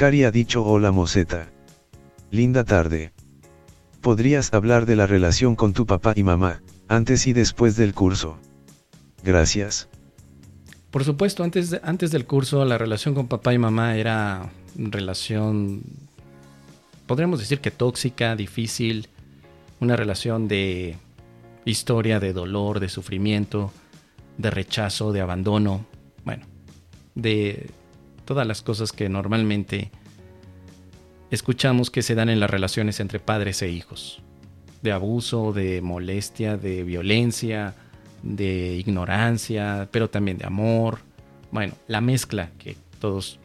Cari ha dicho hola Moseta. Linda tarde. ¿Podrías hablar de la relación con tu papá y mamá, antes y después del curso? Gracias. Por supuesto, antes, antes del curso la relación con papá y mamá era relación, podríamos decir que tóxica, difícil, una relación de historia de dolor, de sufrimiento, de rechazo, de abandono, bueno, de todas las cosas que normalmente escuchamos que se dan en las relaciones entre padres e hijos, de abuso, de molestia, de violencia, de ignorancia, pero también de amor. Bueno, la mezcla que todos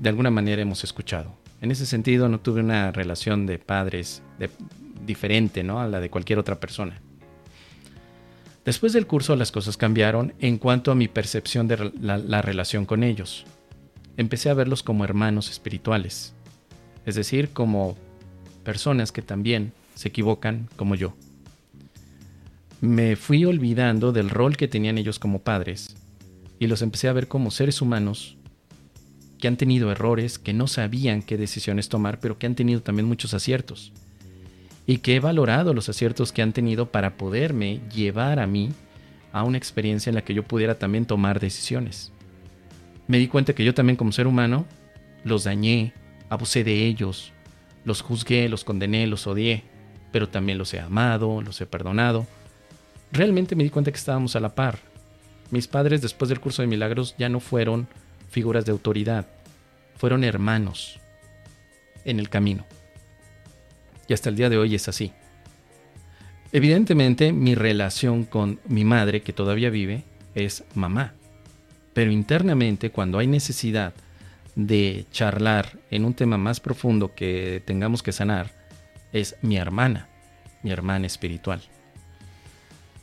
de alguna manera hemos escuchado. En ese sentido no tuve una relación de padres diferente ¿no? a la de cualquier otra persona. Después del curso las cosas cambiaron en cuanto a mi percepción de la relación con ellos. Empecé a verlos como hermanos espirituales, es decir, como personas que también se equivocan como yo me fui olvidando del rol que tenían ellos como padres y los empecé a ver como seres humanos que han tenido errores, que no sabían qué decisiones tomar, pero que han tenido también muchos aciertos. Y que he valorado los aciertos que han tenido para poderme llevar a mí a una experiencia en la que yo pudiera también tomar decisiones. Me di cuenta que yo también como ser humano los dañé, abusé de ellos, los juzgué, los condené, los odié, pero también los he amado, los he perdonado realmente me di cuenta que estábamos a la par. Mis padres después del curso de milagros ya no fueron figuras de autoridad, fueron hermanos en el camino. Y hasta el día de hoy es así. Evidentemente mi relación con mi madre, que todavía vive, es mamá. Pero internamente, cuando hay necesidad de charlar en un tema más profundo que tengamos que sanar, es mi hermana, mi hermana espiritual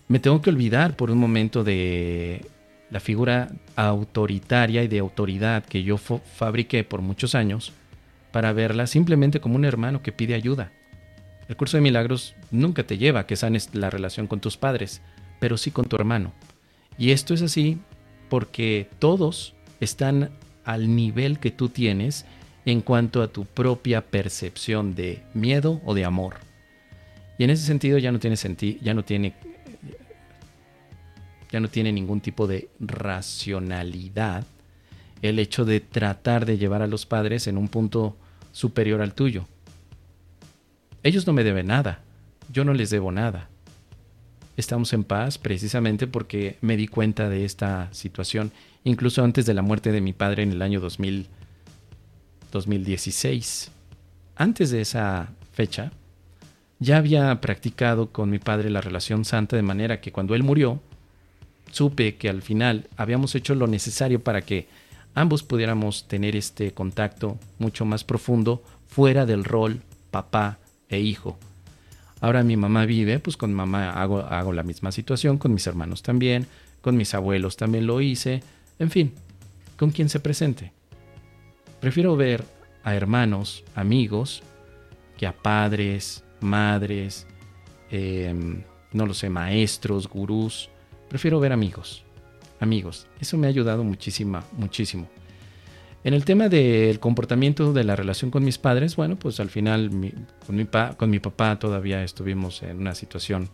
me tengo que olvidar por un momento de la figura autoritaria y de autoridad que yo fabriqué por muchos años para verla simplemente como un hermano que pide ayuda. El curso de milagros nunca te lleva a que sanes la relación con tus padres, pero sí con tu hermano. Y esto es así porque todos están al nivel que tú tienes en cuanto a tu propia percepción de miedo o de amor. Y en ese sentido ya no tiene sentido, ya no tiene ya no tiene ningún tipo de racionalidad el hecho de tratar de llevar a los padres en un punto superior al tuyo. Ellos no me deben nada, yo no les debo nada. Estamos en paz precisamente porque me di cuenta de esta situación, incluso antes de la muerte de mi padre en el año 2000, 2016. Antes de esa fecha, ya había practicado con mi padre la relación santa de manera que cuando él murió, supe que al final habíamos hecho lo necesario para que ambos pudiéramos tener este contacto mucho más profundo fuera del rol papá e hijo. Ahora mi mamá vive, pues con mamá hago, hago la misma situación, con mis hermanos también, con mis abuelos también lo hice, en fin, con quien se presente. Prefiero ver a hermanos, amigos, que a padres, madres, em, no lo sé, maestros, gurús, Prefiero ver amigos. Amigos. Eso me ha ayudado muchísimo, muchísimo. En el tema del comportamiento de la relación con mis padres, bueno, pues al final con, mi papá todavía estuvimos en una situación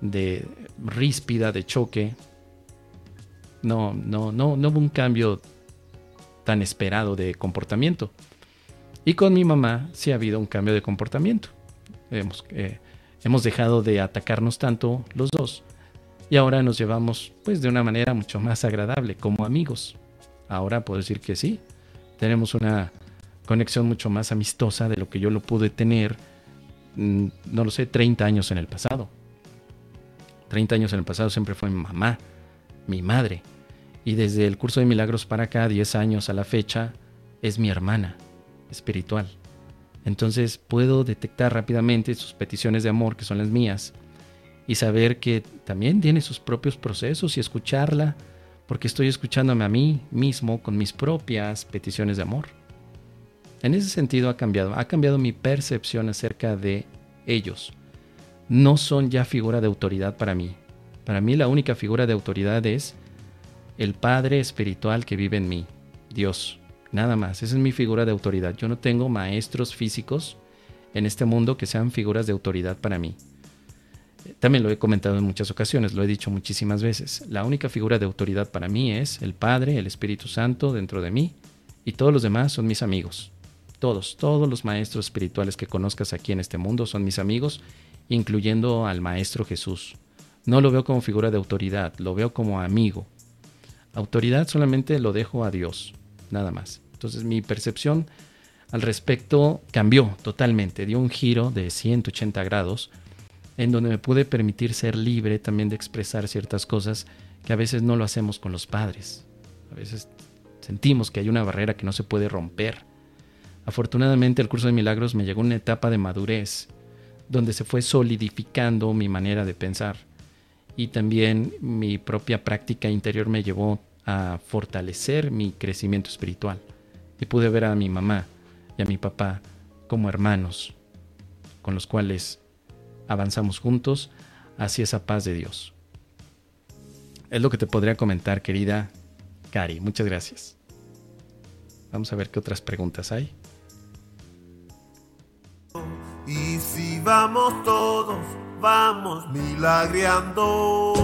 de ríspida, de choque. No, no, no, no hubo un cambio tan esperado de comportamiento. Y con mi mamá sí ha habido un cambio de comportamiento. Hemos, eh, hemos dejado de atacarnos tanto los dos y ahora nos llevamos pues de una manera mucho más agradable como amigos. Ahora puedo decir que sí, tenemos una conexión mucho más amistosa de lo que yo lo pude tener, mm, no lo sé, 30 años en el pasado. 30 años en el pasado siempre fue mi mamá, mi madre. Y desde el curso de milagros para acá, 10 años a la fecha, es mi hermana espiritual. Entonces puedo detectar rápidamente sus peticiones de amor, que son las mías, y saber que también tiene sus propios procesos y escucharla, porque estoy escuchándome a mí mismo con mis propias peticiones de amor. En ese sentido ha cambiado, ha cambiado mi percepción acerca de ellos. No son ya figura de autoridad para mí. Para mí la única figura de autoridad es el Padre espiritual que vive en mí, Dios, Nada más, esa es mi figura de autoridad. Yo no tengo maestros físicos en este mundo que sean figuras de autoridad para mí. También lo he comentado en muchas ocasiones, lo he dicho muchísimas veces. La única figura de autoridad para mí es el Padre, el Espíritu Santo dentro de mí y todos los demás son mis amigos. Todos, todos los maestros espirituales que conozcas aquí en este mundo son mis amigos, incluyendo al Maestro Jesús. No lo veo como figura de autoridad, lo veo como amigo. Autoridad solamente lo dejo a Dios, nada más. Entonces mi percepción al respecto cambió totalmente, dio un giro de 180 grados en donde me pude permitir ser libre también de expresar ciertas cosas que a veces no lo hacemos con los padres. A veces sentimos que hay una barrera que no se puede romper. Afortunadamente el curso de milagros me llegó a una etapa de madurez donde se fue solidificando mi manera de pensar y también mi propia práctica interior me llevó a fortalecer mi crecimiento espiritual y pude ver a mi mamá y a mi papá como hermanos con los cuales avanzamos juntos hacia esa paz de Dios. Es lo que te podría comentar, querida Cari. Muchas gracias. Vamos a ver qué otras preguntas hay. Y si vamos todos, vamos milagreando.